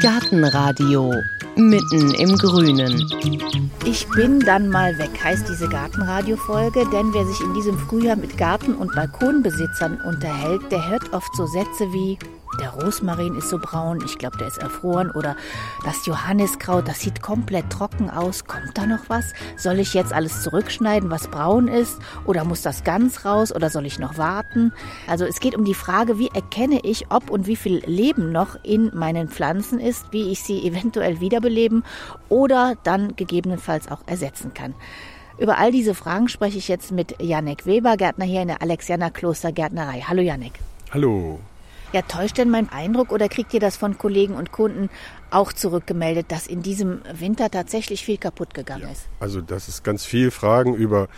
Gartenradio mitten im Grünen. Ich bin dann mal weg, heißt diese Gartenradio-Folge, denn wer sich in diesem Frühjahr mit Garten- und Balkonbesitzern unterhält, der hört oft so Sätze wie der Rosmarin ist so braun, ich glaube, der ist erfroren. Oder das Johanniskraut, das sieht komplett trocken aus. Kommt da noch was? Soll ich jetzt alles zurückschneiden, was braun ist? Oder muss das ganz raus? Oder soll ich noch warten? Also es geht um die Frage, wie erkenne ich, ob und wie viel Leben noch in meinen Pflanzen ist, wie ich sie eventuell wiederbeleben oder dann gegebenenfalls auch ersetzen kann. Über all diese Fragen spreche ich jetzt mit Janek Weber, Gärtner hier in der Alexianer Kloster Gärtnerei. Hallo Janek. Hallo. Ja, täuscht denn mein Eindruck oder kriegt ihr das von Kollegen und Kunden auch zurückgemeldet, dass in diesem Winter tatsächlich viel kaputt gegangen ja, ist? Also das ist ganz viel Fragen über,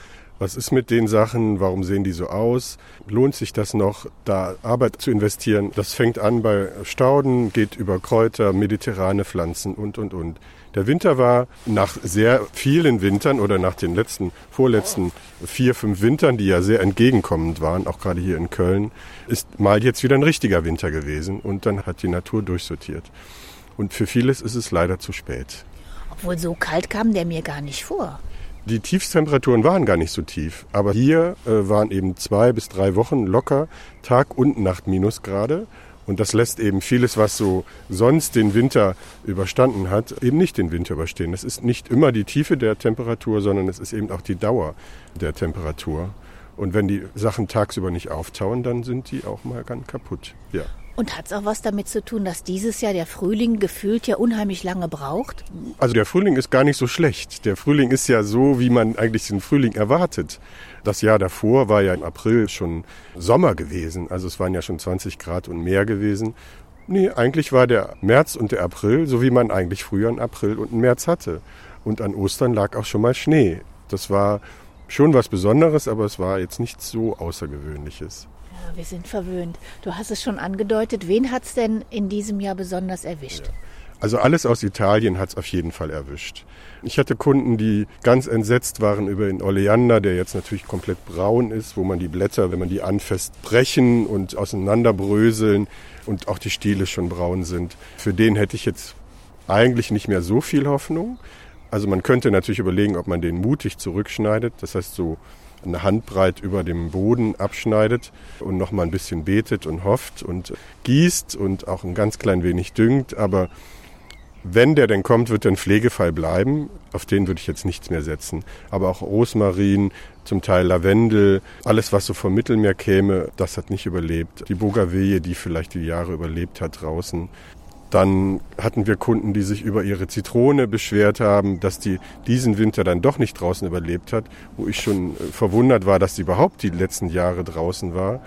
was ist mit den Sachen, warum sehen die so aus, lohnt sich das noch, da Arbeit zu investieren. Das fängt an bei Stauden, geht über Kräuter, mediterrane Pflanzen und, und, und. Der Winter war nach sehr vielen Wintern oder nach den letzten, vorletzten vier, fünf Wintern, die ja sehr entgegenkommend waren, auch gerade hier in Köln, ist mal jetzt wieder ein richtiger Winter gewesen und dann hat die Natur durchsortiert. Und für vieles ist es leider zu spät. Obwohl so kalt kam der mir gar nicht vor. Die Tiefstemperaturen waren gar nicht so tief, aber hier äh, waren eben zwei bis drei Wochen locker Tag und Nacht Minusgrade und das lässt eben vieles, was so sonst den Winter überstanden hat, eben nicht den Winter überstehen. Es ist nicht immer die Tiefe der Temperatur, sondern es ist eben auch die Dauer der Temperatur. Und wenn die Sachen tagsüber nicht auftauen, dann sind die auch mal ganz kaputt. Ja. Und hat es auch was damit zu tun, dass dieses Jahr der Frühling gefühlt ja unheimlich lange braucht? Also der Frühling ist gar nicht so schlecht. Der Frühling ist ja so, wie man eigentlich den Frühling erwartet. Das Jahr davor war ja im April schon Sommer gewesen. Also es waren ja schon 20 Grad und mehr gewesen. Nee, eigentlich war der März und der April, so wie man eigentlich früher einen April und einen März hatte. Und an Ostern lag auch schon mal Schnee. Das war schon was Besonderes, aber es war jetzt nichts so Außergewöhnliches. Wir sind verwöhnt. Du hast es schon angedeutet. Wen hat es denn in diesem Jahr besonders erwischt? Ja. Also alles aus Italien hat es auf jeden Fall erwischt. Ich hatte Kunden, die ganz entsetzt waren über den Oleander, der jetzt natürlich komplett braun ist, wo man die Blätter, wenn man die anfasst, brechen und auseinanderbröseln und auch die Stiele schon braun sind. Für den hätte ich jetzt eigentlich nicht mehr so viel Hoffnung. Also man könnte natürlich überlegen, ob man den mutig zurückschneidet, das heißt so eine Handbreit über dem Boden abschneidet und noch mal ein bisschen betet und hofft und gießt und auch ein ganz klein wenig düngt, aber wenn der denn kommt, wird er ein Pflegefall bleiben. Auf den würde ich jetzt nichts mehr setzen. Aber auch Rosmarin, zum Teil Lavendel, alles, was so vom Mittelmeer käme, das hat nicht überlebt. Die Bougainville, die vielleicht die Jahre überlebt hat draußen. Dann hatten wir Kunden, die sich über ihre Zitrone beschwert haben, dass die diesen Winter dann doch nicht draußen überlebt hat, wo ich schon äh, verwundert war, dass sie überhaupt die letzten Jahre draußen war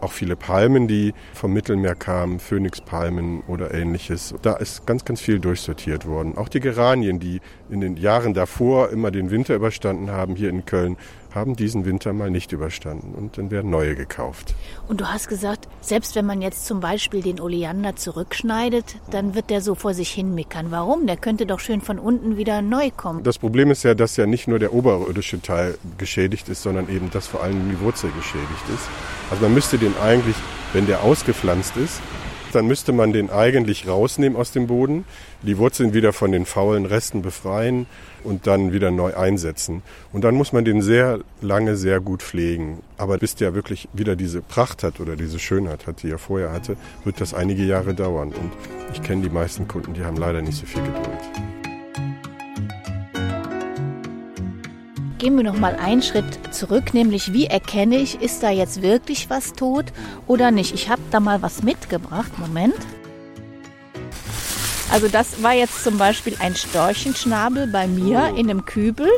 auch viele Palmen, die vom Mittelmeer kamen, Phönixpalmen oder ähnliches. Da ist ganz, ganz viel durchsortiert worden. Auch die Geranien, die in den Jahren davor immer den Winter überstanden haben hier in Köln, haben diesen Winter mal nicht überstanden und dann werden neue gekauft. Und du hast gesagt, selbst wenn man jetzt zum Beispiel den Oleander zurückschneidet, dann wird der so vor sich hin mickern. Warum? Der könnte doch schön von unten wieder neu kommen. Das Problem ist ja, dass ja nicht nur der oberirdische Teil geschädigt ist, sondern eben, dass vor allem die Wurzel geschädigt ist. Also man müsste den eigentlich, wenn der ausgepflanzt ist, dann müsste man den eigentlich rausnehmen aus dem Boden, die Wurzeln wieder von den faulen Resten befreien und dann wieder neu einsetzen. Und dann muss man den sehr lange sehr gut pflegen. Aber bis der wirklich wieder diese Pracht hat oder diese Schönheit hat, die er vorher hatte, wird das einige Jahre dauern. Und ich kenne die meisten Kunden, die haben leider nicht so viel Geduld. Gehen wir noch mal einen Schritt zurück, nämlich wie erkenne ich, ist da jetzt wirklich was tot oder nicht? Ich habe da mal was mitgebracht. Moment. Also das war jetzt zum Beispiel ein Storchenschnabel bei mir oh. in einem Kübel.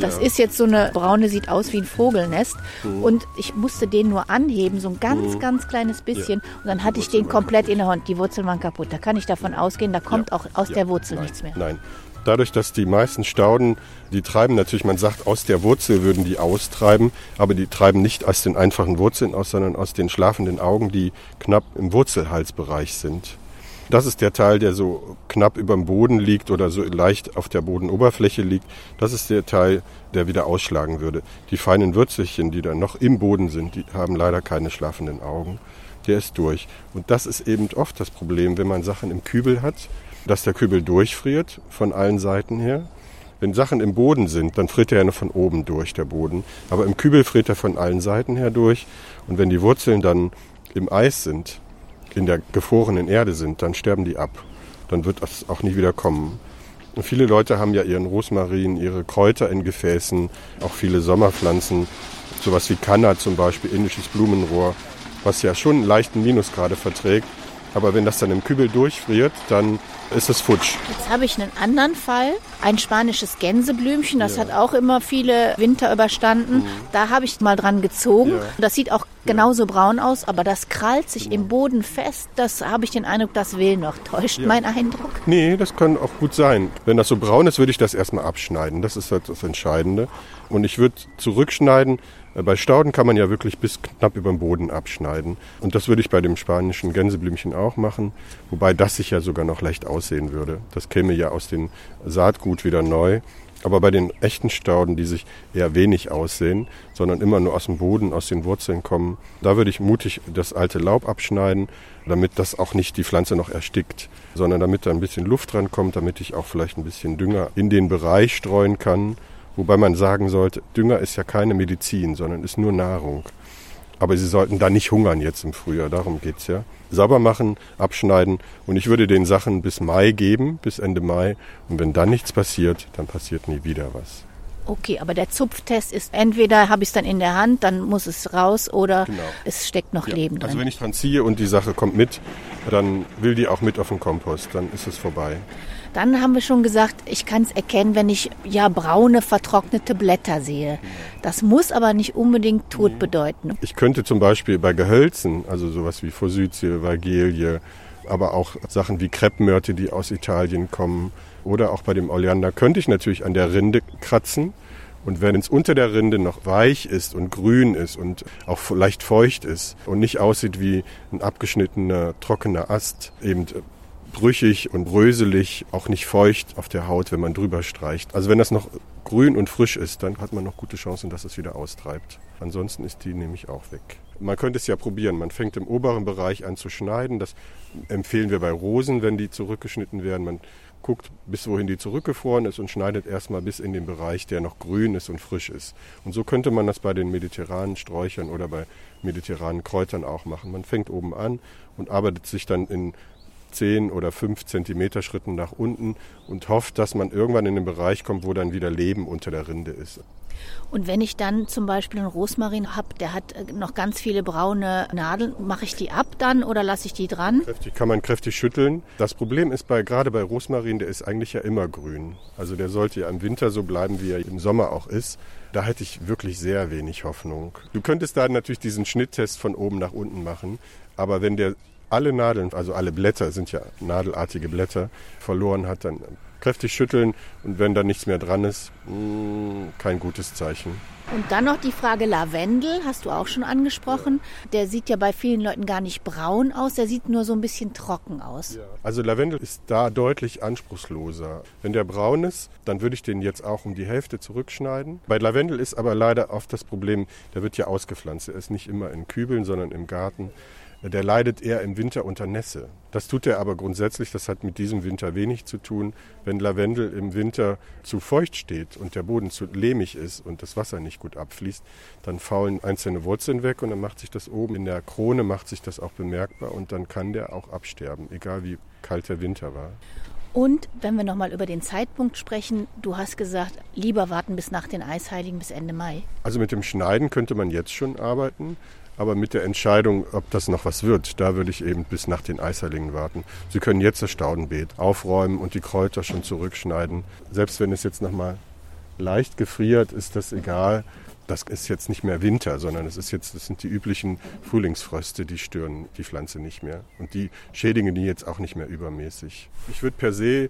Das ja. ist jetzt so eine braune, sieht aus wie ein Vogelnest. Mhm. Und ich musste den nur anheben, so ein ganz, mhm. ganz kleines bisschen. Ja. Und dann hatte ich den komplett in der Hand. Die Wurzeln waren kaputt. Da kann ich davon ausgehen, da kommt ja. auch aus der Wurzel Nein. nichts mehr. Nein, dadurch, dass die meisten Stauden, die treiben natürlich, man sagt, aus der Wurzel würden die austreiben, aber die treiben nicht aus den einfachen Wurzeln aus, sondern aus den schlafenden Augen, die knapp im Wurzelhalsbereich sind. Das ist der Teil, der so knapp über dem Boden liegt oder so leicht auf der Bodenoberfläche liegt. Das ist der Teil, der wieder ausschlagen würde. Die feinen Würzelchen, die dann noch im Boden sind, die haben leider keine schlafenden Augen. der ist durch. Und das ist eben oft das Problem, wenn man Sachen im Kübel hat, dass der Kübel durchfriert von allen Seiten her. Wenn Sachen im Boden sind, dann friert er ja nur von oben durch, der Boden. Aber im Kübel friert er von allen Seiten her durch. Und wenn die Wurzeln dann im Eis sind, in der gefrorenen Erde sind, dann sterben die ab. Dann wird das auch nie wieder kommen. Und viele Leute haben ja ihren Rosmarin, ihre Kräuter in Gefäßen, auch viele Sommerpflanzen, sowas wie Kanna zum Beispiel, indisches Blumenrohr, was ja schon einen leichten Minusgrade verträgt. Aber wenn das dann im Kübel durchfriert, dann ist es futsch. Jetzt habe ich einen anderen Fall. Ein spanisches Gänseblümchen, das ja. hat auch immer viele Winter überstanden. Mhm. Da habe ich mal dran gezogen. Ja. Das sieht auch genauso ja. braun aus, aber das krallt sich im Boden fest. Das habe ich den Eindruck, das will noch. Täuscht mein Eindruck? Nee, das kann auch gut sein. Wenn das so braun ist, würde ich das erstmal abschneiden. Das ist halt das Entscheidende. Und ich würde zurückschneiden, bei Stauden kann man ja wirklich bis knapp über den Boden abschneiden. Und das würde ich bei dem spanischen Gänseblümchen auch machen, wobei das sich ja sogar noch leicht aussehen würde. Das käme ja aus dem Saatgut wieder neu. Aber bei den echten Stauden, die sich eher wenig aussehen, sondern immer nur aus dem Boden, aus den Wurzeln kommen, da würde ich mutig das alte Laub abschneiden, damit das auch nicht die Pflanze noch erstickt, sondern damit da ein bisschen Luft dran kommt, damit ich auch vielleicht ein bisschen Dünger in den Bereich streuen kann, Wobei man sagen sollte, Dünger ist ja keine Medizin, sondern ist nur Nahrung. Aber sie sollten da nicht hungern jetzt im Frühjahr, darum geht's ja. Sauber machen, abschneiden und ich würde den Sachen bis Mai geben, bis Ende Mai. Und wenn dann nichts passiert, dann passiert nie wieder was. Okay, aber der Zupftest ist entweder habe ich es dann in der Hand, dann muss es raus oder genau. es steckt noch ja. Leben also drin. Also wenn ich dran ziehe und die Sache kommt mit, dann will die auch mit auf den Kompost, dann ist es vorbei. Dann haben wir schon gesagt, ich kann es erkennen, wenn ich ja braune, vertrocknete Blätter sehe. Das muss aber nicht unbedingt tot bedeuten. Ich könnte zum Beispiel bei Gehölzen, also sowas wie Forsythie, Vagelie, aber auch Sachen wie Kreppmörte, die aus Italien kommen, oder auch bei dem Oleander, könnte ich natürlich an der Rinde kratzen. Und wenn es unter der Rinde noch weich ist und grün ist und auch leicht feucht ist und nicht aussieht wie ein abgeschnittener, trockener Ast, eben brüchig und bröselig, auch nicht feucht auf der Haut, wenn man drüber streicht. Also wenn das noch grün und frisch ist, dann hat man noch gute Chancen, dass es wieder austreibt. Ansonsten ist die nämlich auch weg. Man könnte es ja probieren. Man fängt im oberen Bereich an zu schneiden. Das empfehlen wir bei Rosen, wenn die zurückgeschnitten werden. Man guckt, bis wohin die zurückgefroren ist und schneidet erstmal bis in den Bereich, der noch grün ist und frisch ist. Und so könnte man das bei den mediterranen Sträuchern oder bei mediterranen Kräutern auch machen. Man fängt oben an und arbeitet sich dann in 10 oder 5 Zentimeter Schritten nach unten und hofft, dass man irgendwann in den Bereich kommt, wo dann wieder Leben unter der Rinde ist. Und wenn ich dann zum Beispiel einen Rosmarin habe, der hat äh, noch ganz viele braune Nadeln, mache ich die ab dann oder lasse ich die dran? Kräftig kann man kräftig schütteln. Das Problem ist bei, gerade bei Rosmarin, der ist eigentlich ja immer grün. Also der sollte ja im Winter so bleiben, wie er im Sommer auch ist. Da hätte ich wirklich sehr wenig Hoffnung. Du könntest da natürlich diesen Schnitttest von oben nach unten machen, aber wenn der alle Nadeln, also alle Blätter sind ja nadelartige Blätter, verloren hat, dann kräftig schütteln und wenn da nichts mehr dran ist, mm, kein gutes Zeichen. Und dann noch die Frage Lavendel, hast du auch schon angesprochen. Der sieht ja bei vielen Leuten gar nicht braun aus, der sieht nur so ein bisschen trocken aus. Also Lavendel ist da deutlich anspruchsloser. Wenn der braun ist, dann würde ich den jetzt auch um die Hälfte zurückschneiden. Bei Lavendel ist aber leider oft das Problem, der wird ja ausgepflanzt. Er ist nicht immer in Kübeln, sondern im Garten der leidet eher im Winter unter Nässe. Das tut er aber grundsätzlich, das hat mit diesem Winter wenig zu tun. Wenn Lavendel im Winter zu feucht steht und der Boden zu lehmig ist und das Wasser nicht gut abfließt, dann faulen einzelne Wurzeln weg und dann macht sich das oben in der Krone, macht sich das auch bemerkbar und dann kann der auch absterben, egal wie kalt der Winter war. Und wenn wir nochmal über den Zeitpunkt sprechen, du hast gesagt, lieber warten bis nach den Eisheiligen bis Ende Mai. Also mit dem Schneiden könnte man jetzt schon arbeiten. Aber mit der Entscheidung, ob das noch was wird, da würde ich eben bis nach den Eisherlingen warten. Sie können jetzt das Staudenbeet aufräumen und die Kräuter schon zurückschneiden. Selbst wenn es jetzt nochmal leicht gefriert, ist das egal. Das ist jetzt nicht mehr Winter, sondern es ist jetzt, das sind die üblichen Frühlingsfröste, die stören die Pflanze nicht mehr. Und die schädigen die jetzt auch nicht mehr übermäßig. Ich würde per se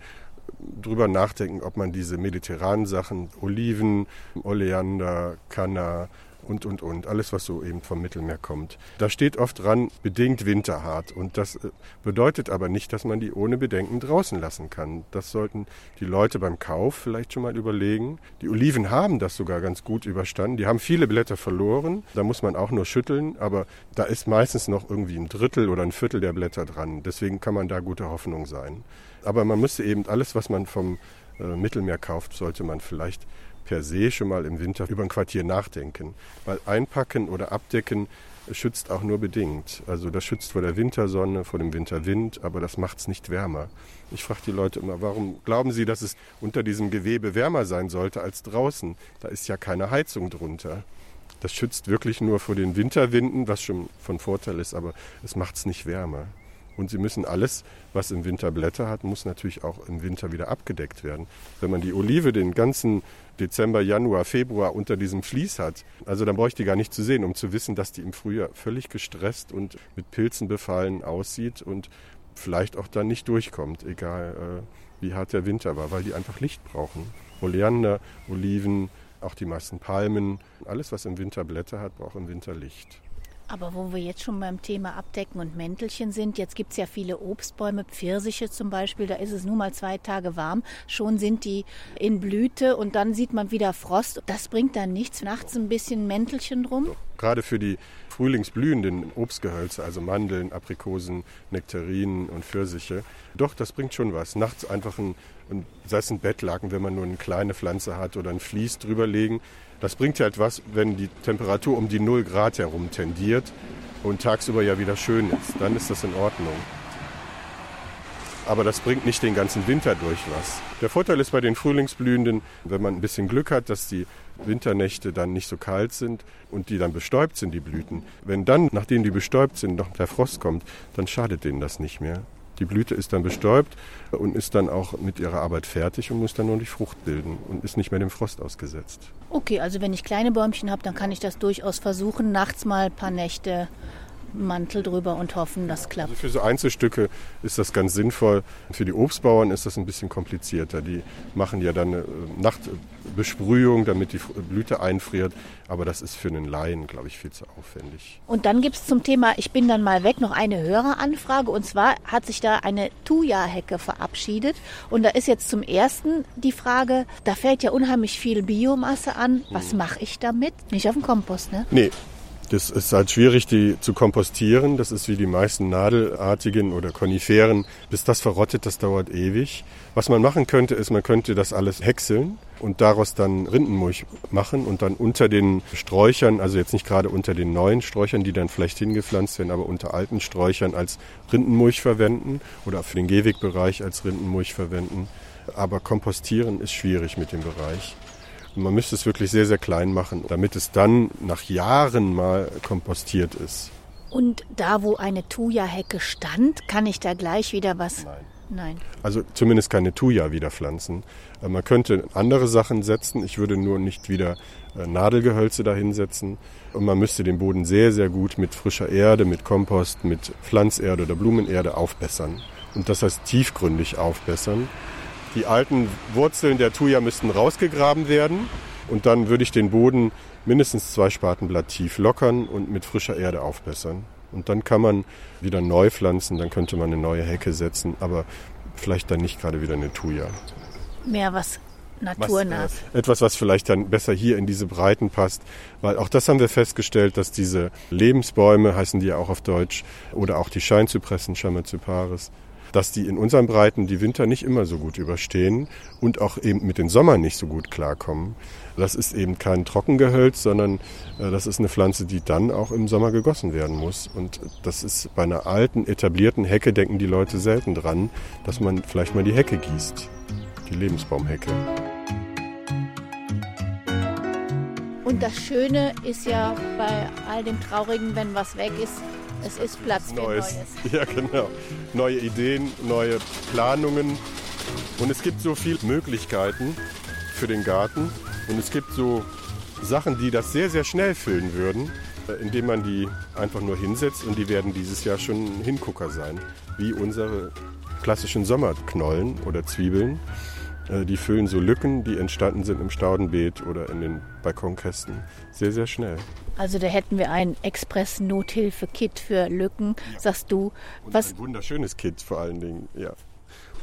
drüber nachdenken, ob man diese mediterranen Sachen, Oliven, Oleander, Canna, und, und, und. Alles, was so eben vom Mittelmeer kommt. Da steht oft dran, bedingt winterhart. Und das äh, bedeutet aber nicht, dass man die ohne Bedenken draußen lassen kann. Das sollten die Leute beim Kauf vielleicht schon mal überlegen. Die Oliven haben das sogar ganz gut überstanden. Die haben viele Blätter verloren. Da muss man auch nur schütteln. Aber da ist meistens noch irgendwie ein Drittel oder ein Viertel der Blätter dran. Deswegen kann man da gute Hoffnung sein. Aber man müsste eben alles, was man vom äh, Mittelmeer kauft, sollte man vielleicht per se schon mal im Winter über ein Quartier nachdenken. Weil einpacken oder abdecken schützt auch nur bedingt. Also das schützt vor der Wintersonne, vor dem Winterwind, aber das macht es nicht wärmer. Ich frage die Leute immer, warum glauben Sie, dass es unter diesem Gewebe wärmer sein sollte als draußen? Da ist ja keine Heizung drunter. Das schützt wirklich nur vor den Winterwinden, was schon von Vorteil ist, aber es macht es nicht wärmer. Und sie müssen alles, was im Winter Blätter hat, muss natürlich auch im Winter wieder abgedeckt werden. Wenn man die Olive den ganzen Dezember, Januar, Februar unter diesem Vlies hat, also dann brauche ich die gar nicht zu sehen, um zu wissen, dass die im Frühjahr völlig gestresst und mit Pilzen befallen aussieht und vielleicht auch dann nicht durchkommt, egal äh, wie hart der Winter war, weil die einfach Licht brauchen. Oleander, Oliven, auch die meisten Palmen, alles, was im Winter Blätter hat, braucht im Winter Licht. Aber wo wir jetzt schon beim Thema Abdecken und Mäntelchen sind, jetzt gibt es ja viele Obstbäume, Pfirsiche zum Beispiel, da ist es nun mal zwei Tage warm, schon sind die in Blüte und dann sieht man wieder Frost. Das bringt dann nichts, nachts ein bisschen Mäntelchen drum? Gerade für die frühlingsblühenden Obstgehölze, also Mandeln, Aprikosen, Nektarinen und Pfirsiche, doch, das bringt schon was. Nachts einfach ein, sei es ein Bettlaken, wenn man nur eine kleine Pflanze hat oder ein Vlies drüberlegen, das bringt ja etwas, wenn die Temperatur um die 0 Grad herum tendiert und tagsüber ja wieder schön ist. Dann ist das in Ordnung. Aber das bringt nicht den ganzen Winter durch was. Der Vorteil ist bei den Frühlingsblühenden, wenn man ein bisschen Glück hat, dass die Winternächte dann nicht so kalt sind und die dann bestäubt sind, die Blüten. Wenn dann, nachdem die bestäubt sind, noch der Frost kommt, dann schadet denen das nicht mehr. Die Blüte ist dann bestäubt und ist dann auch mit ihrer Arbeit fertig und muss dann nur die Frucht bilden und ist nicht mehr dem Frost ausgesetzt. Okay, also wenn ich kleine Bäumchen habe, dann kann ich das durchaus versuchen, nachts mal ein paar Nächte Mantel drüber und hoffen, das klappt. Also für so Einzelstücke ist das ganz sinnvoll. Für die Obstbauern ist das ein bisschen komplizierter. Die machen ja dann eine Nachtbesprühung, damit die Blüte einfriert. Aber das ist für einen Laien, glaube ich, viel zu aufwendig. Und dann gibt es zum Thema Ich bin dann mal weg noch eine Höreranfrage. Und zwar hat sich da eine Thuja-Hecke verabschiedet. Und da ist jetzt zum ersten die Frage, da fällt ja unheimlich viel Biomasse an. Was hm. mache ich damit? Nicht auf dem Kompost, ne? Nee, das ist halt schwierig, die zu kompostieren. Das ist wie die meisten nadelartigen oder Koniferen. Bis das verrottet, das dauert ewig. Was man machen könnte, ist, man könnte das alles häckseln und daraus dann Rindenmulch machen und dann unter den Sträuchern, also jetzt nicht gerade unter den neuen Sträuchern, die dann vielleicht hingepflanzt werden, aber unter alten Sträuchern als Rindenmulch verwenden oder für den Gehwegbereich als Rindenmulch verwenden. Aber kompostieren ist schwierig mit dem Bereich. Man müsste es wirklich sehr, sehr klein machen, damit es dann nach Jahren mal kompostiert ist. Und da, wo eine Thuja-Hecke stand, kann ich da gleich wieder was? Nein. Nein. Also zumindest keine Thuja wieder pflanzen. Äh, man könnte andere Sachen setzen. Ich würde nur nicht wieder äh, Nadelgehölze dahinsetzen. Und man müsste den Boden sehr, sehr gut mit frischer Erde, mit Kompost, mit Pflanzerde oder Blumenerde aufbessern. Und das heißt tiefgründig aufbessern. Die alten Wurzeln der Thuja müssten rausgegraben werden und dann würde ich den Boden mindestens zwei Spatenblatt tief lockern und mit frischer Erde aufbessern. Und dann kann man wieder neu pflanzen, dann könnte man eine neue Hecke setzen, aber vielleicht dann nicht gerade wieder eine Thuja. Mehr was naturnah. Äh, etwas, was vielleicht dann besser hier in diese Breiten passt, weil auch das haben wir festgestellt, dass diese Lebensbäume, heißen die ja auch auf Deutsch, oder auch die Scheinzypressen, Chamazyparis, dass die in unseren Breiten die Winter nicht immer so gut überstehen und auch eben mit den Sommern nicht so gut klarkommen. Das ist eben kein Trockengehölz, sondern äh, das ist eine Pflanze, die dann auch im Sommer gegossen werden muss. Und das ist bei einer alten, etablierten Hecke, denken die Leute selten dran, dass man vielleicht mal die Hecke gießt, die Lebensbaumhecke. Und das Schöne ist ja bei all dem Traurigen, wenn was weg ist, es ist Platz für Neues. Neues. Ja, genau. Neue Ideen, neue Planungen. Und es gibt so viele Möglichkeiten für den Garten. Und es gibt so Sachen, die das sehr, sehr schnell füllen würden, äh, indem man die einfach nur hinsetzt. Und die werden dieses Jahr schon Hingucker sein. Wie unsere klassischen Sommerknollen oder Zwiebeln. Äh, die füllen so Lücken, die entstanden sind im Staudenbeet oder in den Balkonkästen, sehr, sehr schnell. Also da hätten wir ein Express-Nothilfe-Kit für Lücken, sagst du. Und was ein wunderschönes Kit vor allen Dingen, ja.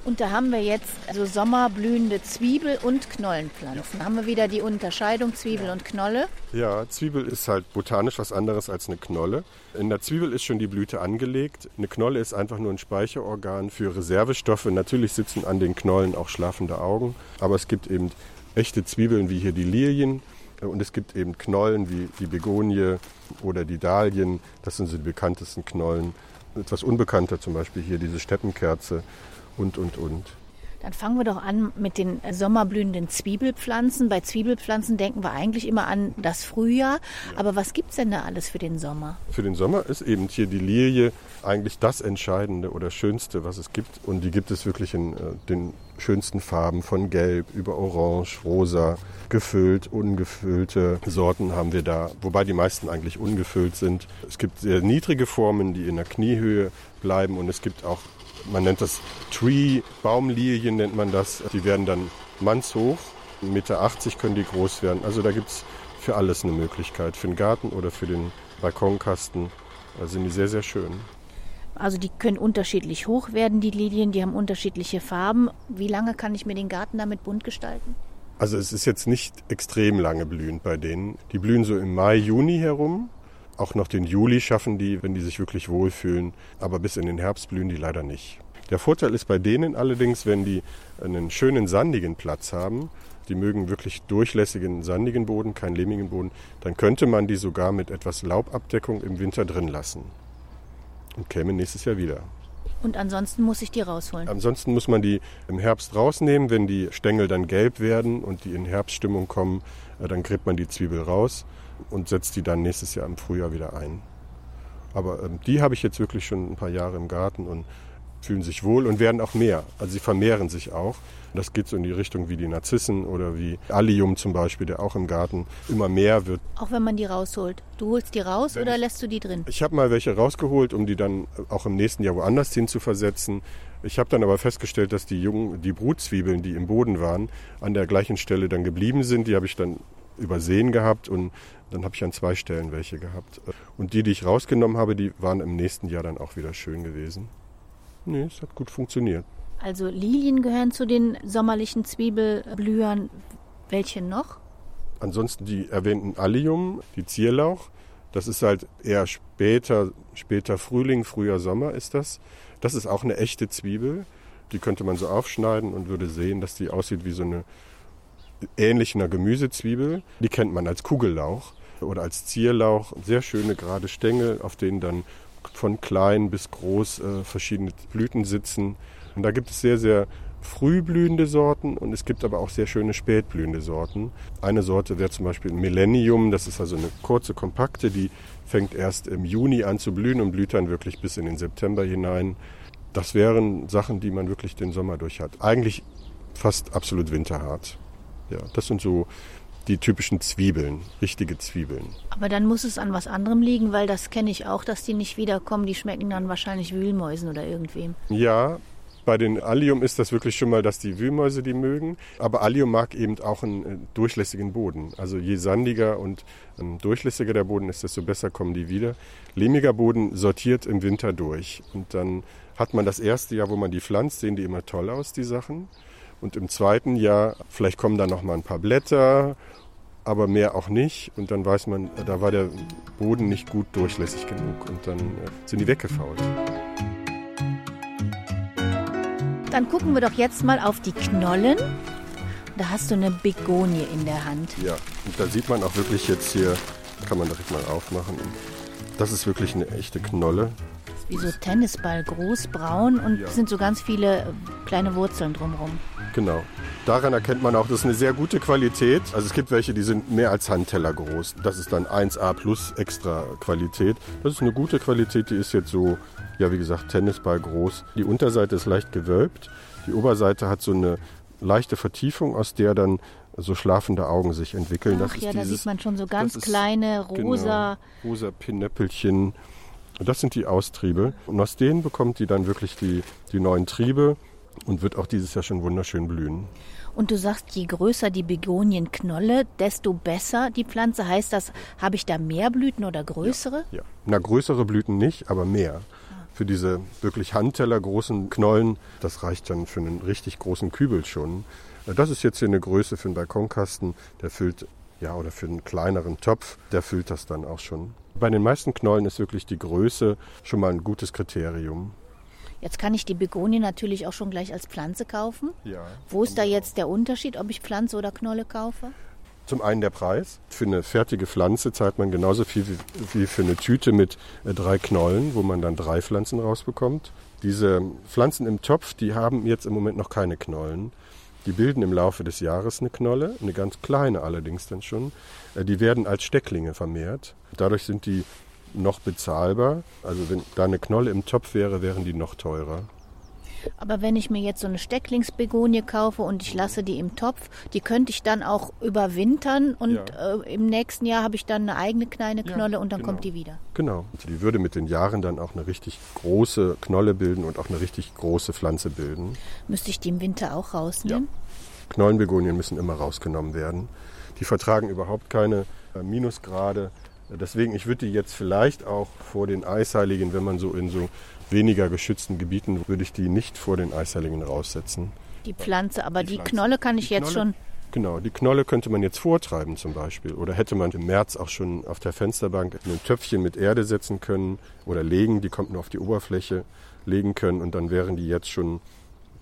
Und da haben wir jetzt also sommerblühende Zwiebel- und Knollenpflanzen. Ja. Haben wir wieder die Unterscheidung Zwiebel ja. und Knolle? Ja, Zwiebel ist halt botanisch was anderes als eine Knolle. In der Zwiebel ist schon die Blüte angelegt. Eine Knolle ist einfach nur ein Speicherorgan für Reservestoffe. Natürlich sitzen an den Knollen auch schlafende Augen, aber es gibt eben echte Zwiebeln wie hier die Lilien. Und es gibt eben Knollen wie die Begonie oder die Dahlien. Das sind so die bekanntesten Knollen. Etwas unbekannter zum Beispiel hier diese Steppenkerze und, und, und. Dann fangen wir doch an mit den sommerblühenden Zwiebelpflanzen. Bei Zwiebelpflanzen denken wir eigentlich immer an das Frühjahr. Ja. Aber was gibt es denn da alles für den Sommer? Für den Sommer ist eben hier die Lilie eigentlich das Entscheidende oder Schönste, was es gibt. Und die gibt es wirklich in äh, den schönsten Farben von Gelb über Orange, Rosa, gefüllt, ungefüllte Sorten haben wir da. Wobei die meisten eigentlich ungefüllt sind. Es gibt sehr niedrige Formen, die in der Kniehöhe bleiben. Und es gibt auch man nennt das Tree, Baumlilien nennt man das. Die werden dann mannshoch, 1,80 Meter können die groß werden. Also da gibt es für alles eine Möglichkeit, für den Garten oder für den Balkonkasten. Da sind die sehr, sehr schön. Also die können unterschiedlich hoch werden, die Lilien, die haben unterschiedliche Farben. Wie lange kann ich mir den Garten damit bunt gestalten? Also es ist jetzt nicht extrem lange blühend bei denen. Die blühen so im Mai, Juni herum auch noch den Juli schaffen die, wenn die sich wirklich wohlfühlen. Aber bis in den Herbst blühen die leider nicht. Der Vorteil ist bei denen allerdings, wenn die einen schönen sandigen Platz haben, die mögen wirklich durchlässigen sandigen Boden, keinen lehmigen Boden, dann könnte man die sogar mit etwas Laubabdeckung im Winter drin lassen und käme nächstes Jahr wieder. Und ansonsten muss ich die rausholen? Ansonsten muss man die im Herbst rausnehmen. Wenn die Stängel dann gelb werden und die in Herbststimmung kommen, äh, dann gräbt man die Zwiebel raus und setzt die dann nächstes Jahr im Frühjahr wieder ein. Aber ähm, die habe ich jetzt wirklich schon ein paar Jahre im Garten und fühlen sich wohl und werden auch mehr. Also sie vermehren sich auch. Das geht so in die Richtung wie die Narzissen oder wie Allium zum Beispiel, der auch im Garten immer mehr wird. Auch wenn man die rausholt. Du holst die raus Wenn oder lässt du die drin? Ich habe mal welche rausgeholt, um die dann auch im nächsten Jahr woanders hin zu versetzen. Ich habe dann aber festgestellt, dass die jungen, die Brutzwiebeln, die im Boden waren, an der gleichen Stelle dann geblieben sind. Die habe ich dann übersehen gehabt und dann habe ich an zwei Stellen welche gehabt. Und die, die ich rausgenommen habe, die waren im nächsten Jahr dann auch wieder schön gewesen. Nee, es hat gut funktioniert. Also Lilien gehören zu den sommerlichen Zwiebelblühern. Welche noch? Ansonsten die erwähnten Allium, die Zierlauch. Das ist halt eher später, später Frühling, früher Sommer ist das. Das ist auch eine echte Zwiebel. Die könnte man so aufschneiden und würde sehen, dass die aussieht wie so eine ähnlich einer Gemüsezwiebel. Die kennt man als Kugellauch oder als Zierlauch. Sehr schöne gerade Stängel, auf denen dann von klein bis groß äh, verschiedene Blüten sitzen. Und da gibt es sehr, sehr frühblühende Sorten und es gibt aber auch sehr schöne spätblühende Sorten. Eine Sorte wäre zum Beispiel Millennium, das ist also eine kurze, kompakte, die fängt erst im Juni an zu blühen und blüht dann wirklich bis in den September hinein. Das wären Sachen, die man wirklich den Sommer durch hat. Eigentlich fast absolut winterhart. Ja, das sind so die typischen Zwiebeln, richtige Zwiebeln. Aber dann muss es an was anderem liegen, weil das kenne ich auch, dass die nicht wiederkommen. Die schmecken dann wahrscheinlich Wühlmäusen oder irgendwem. Ja, bei den Allium ist das wirklich schon mal, dass die Wühlmäuse die mögen. Aber Allium mag eben auch einen äh, durchlässigen Boden. Also je sandiger und ähm, durchlässiger der Boden ist, desto besser kommen die wieder. Lehmiger Boden sortiert im Winter durch. Und dann hat man das erste Jahr, wo man die pflanzt, sehen die immer toll aus, die Sachen. Und im zweiten Jahr, vielleicht kommen da noch mal ein paar Blätter, aber mehr auch nicht. Und dann weiß man, da war der Boden nicht gut durchlässig genug. Und dann äh, sind die weggefault. Dann gucken wir doch jetzt mal auf die Knollen. Da hast du eine Begonie in der Hand. Ja, und da sieht man auch wirklich jetzt hier, kann man direkt mal aufmachen. Das ist wirklich eine echte Knolle wie so Tennisball groß, braun und ja. sind so ganz viele äh, kleine Wurzeln drumherum. Genau. Daran erkennt man auch, das ist eine sehr gute Qualität. Also es gibt welche, die sind mehr als Handteller groß. Das ist dann 1A plus extra Qualität. Das ist eine gute Qualität, die ist jetzt so, ja wie gesagt, Tennisball groß. Die Unterseite ist leicht gewölbt. Die Oberseite hat so eine leichte Vertiefung, aus der dann so schlafende Augen sich entwickeln. Ach das ja, dieses, da sieht man schon so ganz kleine rosa... Genau, rosa Pinöppelchen. Das sind die Austriebe. Und aus denen bekommt die dann wirklich die, die neuen Triebe. und wird auch dieses Jahr schon wunderschön blühen. Und du sagst, je größer die Begonienknolle, desto besser die Pflanze. Heißt das, habe ich da mehr Blüten oder größere? Ja, ja. Na, größere Blüten nicht, aber mehr. Für diese wirklich Handteller großen Knollen, das reicht dann für einen richtig großen Kübel schon. Das ist jetzt hier eine Größe für einen Balkonkasten, der füllt, ja, oder für einen kleineren Topf, der füllt das dann auch schon. Bei den meisten Knollen ist wirklich die Größe schon mal ein gutes Kriterium. Jetzt kann ich die Begonie natürlich auch schon gleich als Pflanze kaufen. Ja. Wo ist da jetzt der Unterschied, ob ich Pflanze oder Knolle kaufe? Zum einen der Preis. Für eine fertige Pflanze zahlt man genauso viel wie für eine Tüte mit äh, drei Knollen, wo man dann drei Pflanzen rausbekommt. Diese Pflanzen im Topf, die haben jetzt im Moment noch keine Knollen. Die bilden im Laufe des Jahres eine Knolle, eine ganz kleine allerdings dann schon. Äh, die werden als Stecklinge vermehrt. Dadurch sind die noch bezahlbar. Also wenn da eine Knolle im Topf wäre, wären die noch teurer. Aber wenn ich mir jetzt so eine Stecklingsbegonie kaufe und ich lasse die im Topf, die könnte ich dann auch überwintern und ja. äh, im nächsten Jahr habe ich dann eine eigene kleine Knolle ja, und dann genau. kommt die wieder. Genau. Die würde mit den Jahren dann auch eine richtig große Knolle bilden und auch eine richtig große Pflanze bilden. Müsste ich die im Winter auch rausnehmen? Ja. Knollenbegonien müssen immer rausgenommen werden. Die vertragen überhaupt keine äh, Minusgrade. Deswegen, ich würde die jetzt vielleicht auch vor den Eisheiligen, wenn man so in so weniger geschützten Gebieten, würde ich die nicht vor den Eisheiligen raussetzen. Die Pflanze, aber die, die Knolle kann ich jetzt schon. Genau, die Knolle könnte man jetzt vortreiben zum Beispiel. Oder hätte man im März auch schon auf der Fensterbank ein Töpfchen mit Erde setzen können oder legen, die kommt nur auf die Oberfläche, legen können und dann wären die jetzt schon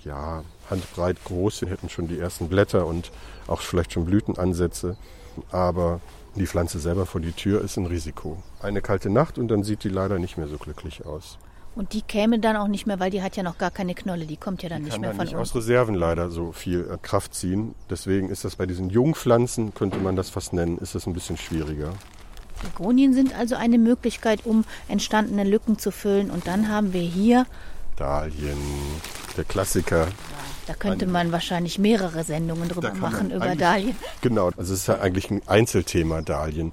ja, handbreit groß, hätten schon die ersten Blätter und auch vielleicht schon Blütenansätze. Aber die Pflanze selber vor die Tür ist ein Risiko. Eine kalte Nacht und dann sieht die leider nicht mehr so glücklich aus. Und die käme dann auch nicht mehr, weil die hat ja noch gar keine Knolle, die kommt ja dann die nicht mehr dann von nicht uns. aus Reserven leider so viel äh, Kraft ziehen. Deswegen ist das bei diesen Jungpflanzen, könnte man das fast nennen, ist das ein bisschen schwieriger. Begonien sind also eine Möglichkeit, um entstandene Lücken zu füllen. Und dann haben wir hier Dahlien, der Klassiker. Da könnte man wahrscheinlich mehrere Sendungen drüber machen über Dahlien. Genau, also es ist ja eigentlich ein Einzelthema Dahlien.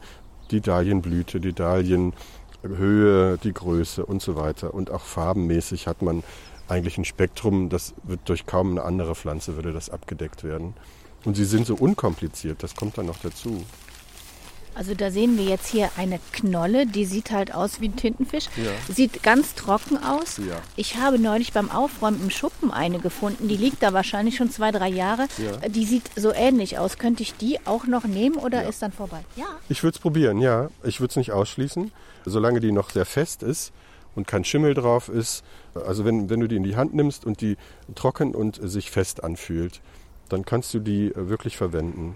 Die Dahlienblüte, die Dahlienhöhe, die Größe und so weiter. Und auch farbenmäßig hat man eigentlich ein Spektrum, das wird durch kaum eine andere Pflanze würde das abgedeckt werden. Und sie sind so unkompliziert, das kommt dann noch dazu. Also da sehen wir jetzt hier eine Knolle, die sieht halt aus wie ein Tintenfisch. Ja. Sieht ganz trocken aus. Ja. Ich habe neulich beim Aufräumen im Schuppen eine gefunden. Die liegt da wahrscheinlich schon zwei, drei Jahre. Ja. Die sieht so ähnlich aus. Könnte ich die auch noch nehmen oder ist dann vorbei? Ja. Ich würde es probieren, ja. Ich würde es nicht ausschließen, solange die noch sehr fest ist und kein Schimmel drauf ist. Also wenn, wenn du die in die Hand nimmst und die trocken und sich fest anfühlt, dann kannst du die wirklich verwenden.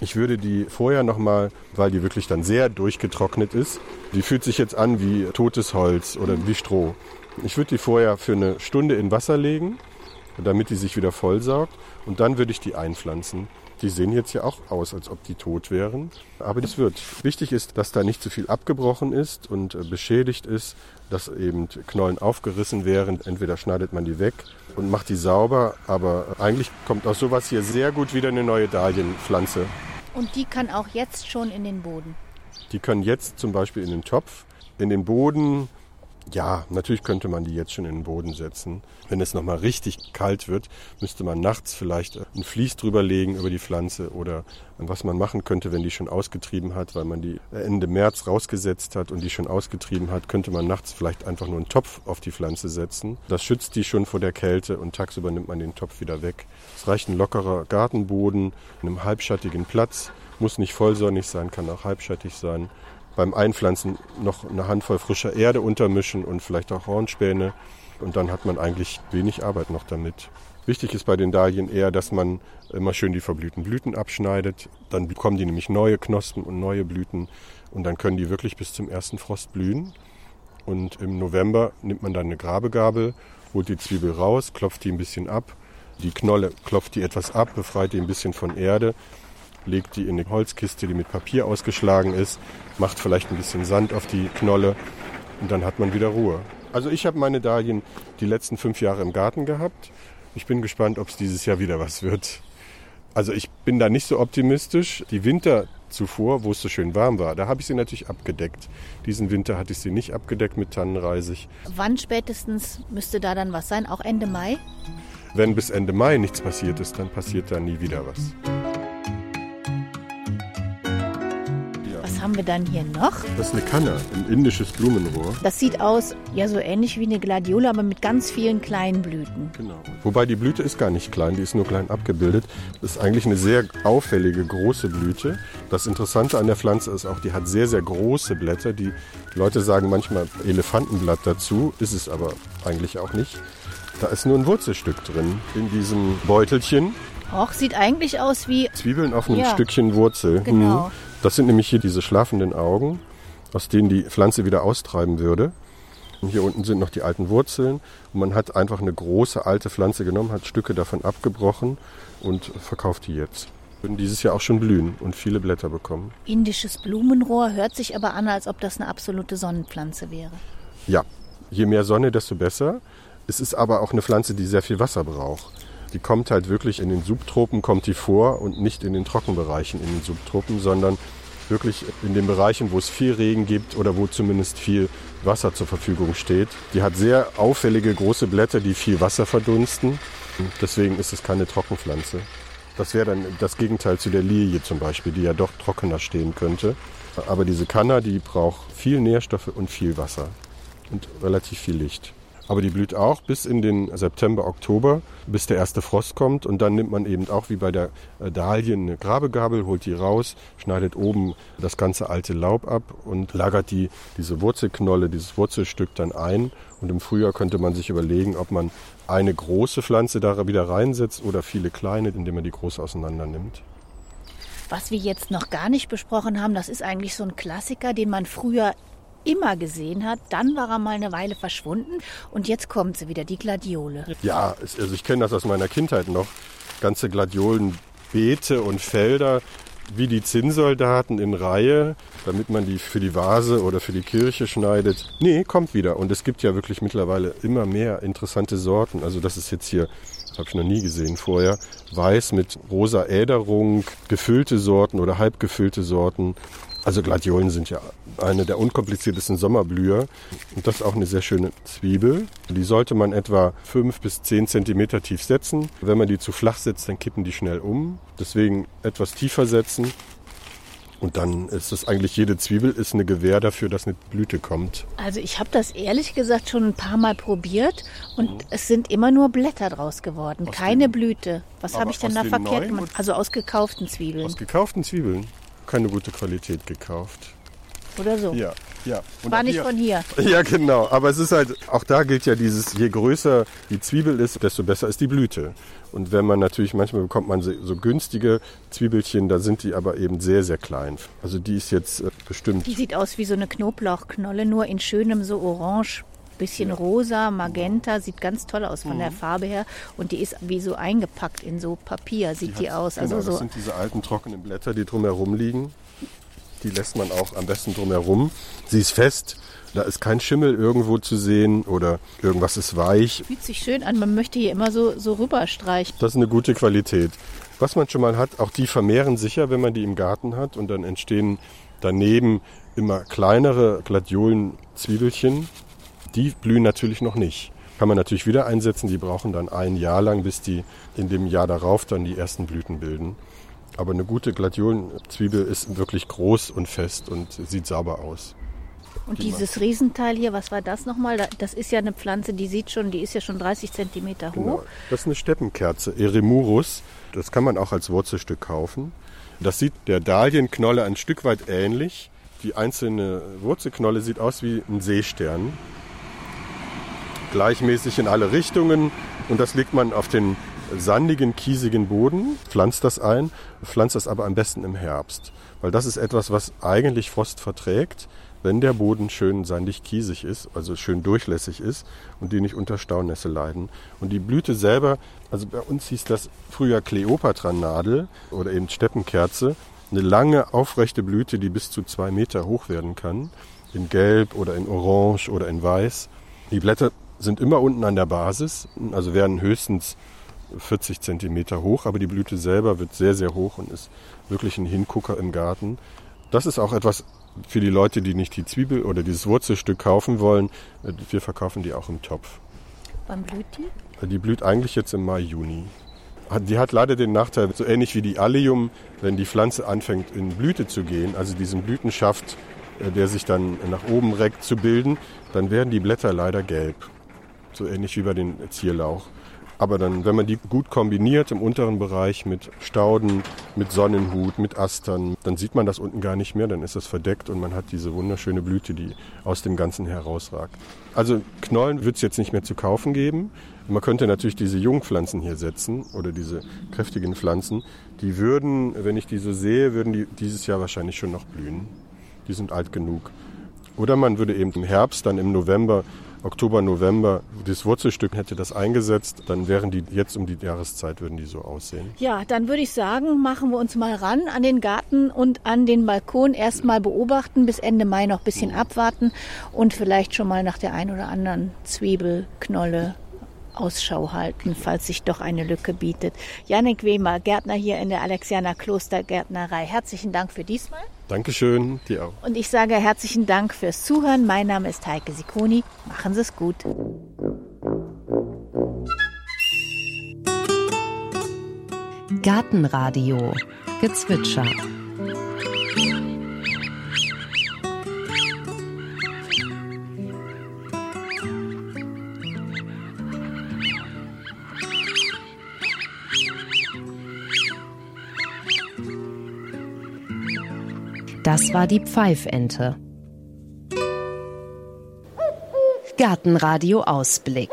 Ich würde die vorher nochmal, weil die wirklich dann sehr durchgetrocknet ist, die fühlt sich jetzt an wie totes Holz oder wie Stroh. Ich würde die vorher für eine Stunde in Wasser legen, damit die sich wieder vollsaugt und dann würde ich die einpflanzen. Die sehen jetzt ja auch aus, als ob die tot wären. Aber das wird. Wichtig ist, dass da nicht zu viel abgebrochen ist und äh, beschädigt ist, dass eben Knollen aufgerissen wären. Entweder schneidet man die weg und macht die sauber, aber eigentlich kommt aus sowas hier sehr gut wieder eine neue Dahlienpflanze. Und die kann auch jetzt schon in den Boden. Die können jetzt zum Beispiel in den Topf, in den Boden. Ja, natürlich könnte man die jetzt schon in den Boden setzen. Wenn es nochmal richtig kalt wird, müsste man nachts vielleicht ein Vlies drüber legen über die Pflanze oder was man machen könnte, wenn die schon ausgetrieben hat, weil man die Ende März rausgesetzt hat und die schon ausgetrieben hat, könnte man nachts vielleicht einfach nur einen Topf auf die Pflanze setzen. Das schützt die schon vor der Kälte und tagsüber nimmt man den Topf wieder weg. Es reicht ein lockerer Gartenboden, einem halbschattigen Platz, muss nicht vollsonnig sein, kann auch halbschattig sein beim Einpflanzen noch eine Handvoll frischer Erde untermischen und vielleicht auch Hornspäne. Und dann hat man eigentlich wenig Arbeit noch damit. Wichtig ist bei den Dahlien eher, dass man immer schön die verblühten Blüten abschneidet. Dann bekommen die nämlich neue Knospen und neue Blüten. Und dann können die wirklich bis zum ersten Frost blühen. Und im November nimmt man dann eine Grabegabel, holt die Zwiebel raus, klopft die ein bisschen ab. Die Knolle klopft die etwas ab, befreit die ein bisschen von Erde legt die in eine Holzkiste, die mit Papier ausgeschlagen ist, macht vielleicht ein bisschen Sand auf die Knolle und dann hat man wieder Ruhe. Also ich habe meine Dahlien die letzten fünf Jahre im Garten gehabt. Ich bin gespannt, ob es dieses Jahr wieder was wird. Also ich bin da nicht so optimistisch. Die Winter zuvor, wo es so schön warm war, da habe ich sie natürlich abgedeckt. Diesen Winter hatte ich sie nicht abgedeckt mit Tannenreisig. Wann spätestens müsste da dann was sein? Auch Ende Mai? Wenn bis Ende Mai nichts passiert ist, dann passiert da nie wieder was. Haben wir dann hier noch? Das ist eine Kanne, ein indisches Blumenrohr. Das sieht aus, ja, so ähnlich wie eine Gladiole, aber mit ganz vielen kleinen Blüten. Genau. Wobei die Blüte ist gar nicht klein, die ist nur klein abgebildet. Das ist eigentlich eine sehr auffällige, große Blüte. Das Interessante an der Pflanze ist auch, die hat sehr, sehr große Blätter. Die Leute sagen manchmal Elefantenblatt dazu, ist es aber eigentlich auch nicht. Da ist nur ein Wurzelstück drin in diesem Beutelchen. Och, sieht eigentlich aus wie. Zwiebeln auf einem Ja. Stückchen Wurzel. Genau. Mhm. Das sind nämlich hier diese schlafenden Augen, aus denen die Pflanze wieder austreiben würde. Und hier unten sind noch die alten Wurzeln. Und man hat einfach eine große alte Pflanze genommen, hat Stücke davon abgebrochen und verkauft die jetzt. Würden dieses Jahr auch schon blühen und viele Blätter bekommen. Indisches Blumenrohr hört sich aber an, als ob das eine absolute Sonnenpflanze wäre. Ja, je mehr Sonne, desto besser. Es ist aber auch eine Pflanze, die sehr viel Wasser braucht. Die kommt halt wirklich in den Subtropen, kommt die vor und nicht in den Trockenbereichen in den Subtropen, sondern wirklich in den Bereichen, wo es viel Regen gibt oder wo zumindest viel Wasser zur Verfügung steht. Die hat sehr auffällige große Blätter, die viel Wasser verdunsten. Deswegen ist es keine Trockenpflanze. Das wäre dann das Gegenteil zu der Lilie zum Beispiel, die ja doch trockener stehen könnte. Aber diese Kanna, die braucht viel Nährstoffe und viel Wasser und relativ viel Licht. Aber die blüht auch bis in den September, Oktober, bis der erste Frost kommt. Und dann nimmt man eben auch wie bei der äh, Dahlien eine Grabegabel, holt die raus, schneidet oben das ganze alte Laub ab und lagert die, diese Wurzelknolle, dieses Wurzelstück dann ein. Und im Frühjahr könnte man sich überlegen, ob man eine große Pflanze da wieder reinsetzt oder viele kleine, indem man die große auseinander nimmt. Was wir jetzt noch gar nicht besprochen haben, das ist eigentlich so ein Klassiker, den man früher immer gesehen hat. Dann war er mal eine Weile verschwunden und jetzt kommt sie wieder, die Gladiole. Ja, also ich kenne das aus meiner Kindheit noch. Ganze Gladiolenbeete und Felder wie die Zinnsoldaten in Reihe, damit man die für die Vase oder für die Kirche schneidet. Nee, kommt wieder. Und es gibt ja wirklich mittlerweile immer mehr interessante Sorten. Also das ist jetzt hier, habe ich noch nie gesehen vorher, weiß mit rosa Äderung, gefüllte Sorten oder halbgefüllte Sorten. Also Gladiolen sind ja eine der unkompliziertesten Sommerblüher. Und das ist auch eine sehr schöne Zwiebel. Die sollte man etwa fünf bis zehn Zentimeter tief setzen. Wenn man die zu flach setzt, dann kippen die schnell um. Deswegen etwas tiefer setzen. Und dann ist es eigentlich, jede Zwiebel ist eine Gewähr dafür, dass eine Blüte kommt. Also ich habe das ehrlich gesagt schon ein paar Mal probiert und es sind immer nur Blätter draus geworden, keine Blüte. Was habe ich denn aus da den verkehrt gemacht? Also aus gekauften Zwiebeln Aus gekauften Zwiebeln. Keine gute Qualität gekauft. oder so. Ja, ja. Und War nicht hier- von hier. Ja, genau. Aber es ist halt, auch da gilt ja dieses, je größer die Zwiebel ist, desto besser ist die Blüte. Und wenn man natürlich, manchmal bekommt man so so günstige Zwiebelchen, da sind die aber eben sehr, sehr klein. Also die ist jetzt äh, bestimmt, Die sieht aus wie so eine Knoblauchknolle, nur in schönem so orange, bisschen rosa, magenta, sieht ganz toll aus von der Mhm. Farbe her und die ist wie so eingepackt in so Papier, sieht die, hat- aus. Genau, Also das so sind diese alten trockenen Blätter, die drumherum liegen. Die lässt man auch am besten drumherum. Sie ist fest, da ist kein Schimmel irgendwo zu sehen oder irgendwas ist weich. fühlt sich schön an. Man möchte hier immer so, so rüberstreichen. Das ist eine gute Qualität. Was man schon mal hat, auch die vermehren sich ja, wenn man die im Garten hat und dann entstehen daneben immer kleinere Gladiolen-Zwiebelchen. Die blühen natürlich noch nicht. Kann man natürlich wieder einsetzen, die brauchen dann ein Jahr lang, bis die in dem Jahr darauf dann die ersten Blüten bilden. Aber eine gute Gladiolenzwiebel ist wirklich groß und fest und sieht sauber aus. Und Die dieses Riesenteil hier, was war das nochmal? Da- Das ist ja eine Pflanze, die sieht schon, die ist ja schon 30 Zentimeter hoch. Genau. Das ist eine Steppenkerze, Eremurus. Das kann man auch als Wurzelstück kaufen. Das sieht der Dahlienknolle ein Stück weit ähnlich. Die einzelne Wurzelknolle sieht aus wie ein Seestern. Gleichmäßig in alle Richtungen. Und das legt man auf den sandigen, kiesigen Boden, pflanzt das ein, pflanzt das aber am besten im Herbst. Weil das ist etwas, was eigentlich Frost verträgt, wenn der Boden schön sandig kiesig ist, also schön durchlässig ist und die nicht unter Staunässe leiden. Und die Blüte selber, also bei uns hieß das früher Kleopatra-Nadel oder eben Steppenkerze, eine lange, aufrechte Blüte, die bis zu zwei Meter hoch werden kann, in Gelb oder in Orange oder in Weiß. Die Blätter sind immer unten an der Basis, also werden höchstens 40 Zentimeter hoch, aber die Blüte selber wird sehr, sehr hoch und ist wirklich ein Hingucker im Garten. Das ist auch etwas für die Leute, die nicht die Zwiebel oder dieses Wurzelstück kaufen wollen. Wir verkaufen die auch im Topf. Wann blüht die? Die blüht eigentlich jetzt im Mai, Juni. Die hat leider den Nachteil, so ähnlich wie die Allium, wenn die Pflanze anfängt in Blüte zu gehen, also diesen Blütenschaft, äh, der sich dann nach oben reckt, zu bilden, dann werden die Blätter leider gelb. So ähnlich wie bei den Zierlauch. Aber dann, wenn man die gut kombiniert im unteren Bereich mit Stauden, mit Sonnenhut, mit Astern, dann sieht man das unten gar nicht mehr, dann ist das verdeckt und man hat diese wunderschöne Blüte, die aus dem Ganzen herausragt. Also Knollen wird es jetzt nicht mehr zu kaufen geben. Man könnte natürlich diese Jungpflanzen hier setzen oder diese kräftigen Pflanzen. Die würden, wenn ich die so sehe, würden die dieses Jahr wahrscheinlich schon noch blühen. Die sind alt genug. Oder man würde eben im Herbst, dann im November Oktober, November das Wurzelstück hätte das eingesetzt, dann wären die jetzt um die Jahreszeit würden die so aussehen. Ja, dann würde ich sagen, machen wir uns mal ran an den Garten und an den Balkon erstmal beobachten, bis Ende Mai noch ein bisschen abwarten und vielleicht schon mal nach der ein oder anderen Zwiebelknolle Ausschau halten, falls sich doch eine Lücke bietet. Janik Wehmer, Gärtner hier in der Alexianer Klostergärtnerei. Herzlichen Dank für diesmal. Dankeschön, dir auch. Und ich sage herzlichen Dank fürs Zuhören. Mein Name ist Heike Sikoni. Machen Sie es gut. Gartenradio Gezwitscher Das war die Pfeifente. Gartenradio Ausblick.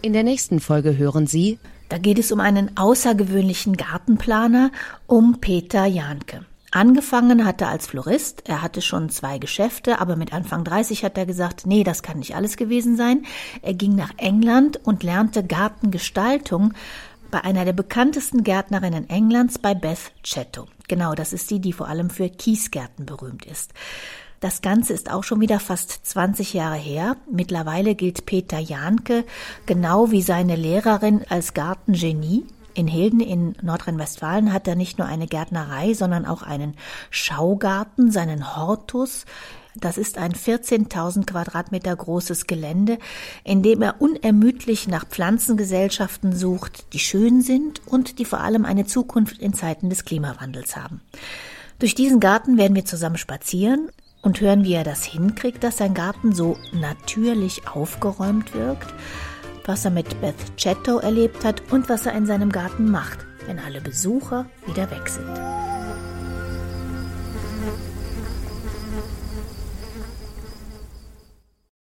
In der nächsten Folge hören Sie, da geht es um einen außergewöhnlichen Gartenplaner, um Peter Jahnke. Angefangen hat er als Florist, er hatte schon zwei Geschäfte, aber mit Anfang 30 hat er gesagt, nee, das kann nicht alles gewesen sein. Er ging nach England und lernte Gartengestaltung bei einer der bekanntesten Gärtnerinnen Englands, bei Beth Chetto. Genau, das ist die, die vor allem für Kiesgärten berühmt ist. Das Ganze ist auch schon wieder fast 20 Jahre her. Mittlerweile gilt Peter Jahnke genau wie seine Lehrerin als Gartengenie. In Hilden in Nordrhein-Westfalen hat er nicht nur eine Gärtnerei, sondern auch einen Schaugarten, seinen Hortus. Das ist ein 14.000 Quadratmeter großes Gelände, in dem er unermüdlich nach Pflanzengesellschaften sucht, die schön sind und die vor allem eine Zukunft in Zeiten des Klimawandels haben. Durch diesen Garten werden wir zusammen spazieren und hören, wie er das hinkriegt, dass sein Garten so natürlich aufgeräumt wirkt, was er mit Beth Chetto erlebt hat und was er in seinem Garten macht, wenn alle Besucher wieder weg sind.